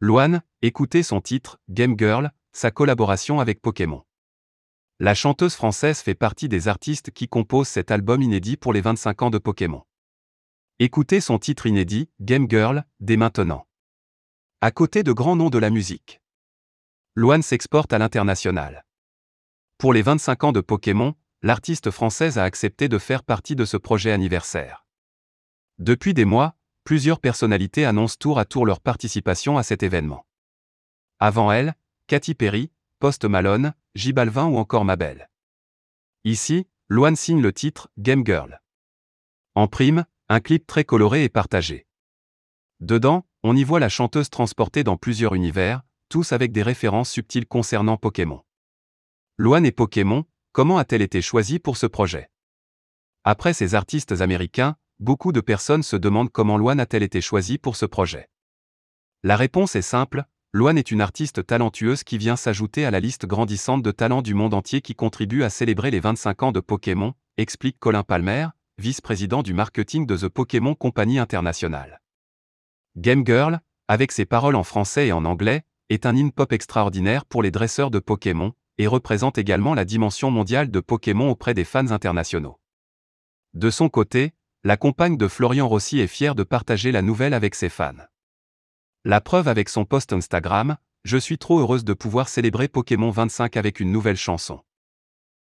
Loane, écoutez son titre, Game Girl, sa collaboration avec Pokémon. La chanteuse française fait partie des artistes qui composent cet album inédit pour les 25 ans de Pokémon. Écoutez son titre inédit, Game Girl, dès maintenant. À côté de grands noms de la musique. Loane s'exporte à l'international. Pour les 25 ans de Pokémon, l'artiste française a accepté de faire partie de ce projet anniversaire. Depuis des mois, plusieurs personnalités annoncent tour à tour leur participation à cet événement. Avant elle, Katy Perry, Post Malone, J Balvin ou encore Mabel. Ici, Loane signe le titre Game Girl. En prime, un clip très coloré est partagé. Dedans, on y voit la chanteuse transportée dans plusieurs univers, tous avec des références subtiles concernant Pokémon. Loane et Pokémon, comment a-t-elle été choisie pour ce projet? Après ces artistes américains, beaucoup de personnes se demandent comment Loane a-t-elle été choisie pour ce projet. La réponse est simple, Loane est une artiste talentueuse qui vient s'ajouter à la liste grandissante de talents du monde entier qui contribuent à célébrer les 25 ans de Pokémon, explique Colin Palmer, vice-président du marketing de The Pokémon Company International. Game Girl, avec ses paroles en français et en anglais, est un in-pop extraordinaire pour les dresseurs de Pokémon, et représente également la dimension mondiale de Pokémon auprès des fans internationaux. De son côté, la compagne de Florian Rossi est fière de partager la nouvelle avec ses fans. La preuve avec son post Instagram, je suis trop heureuse de pouvoir célébrer Pokémon 25 avec une nouvelle chanson.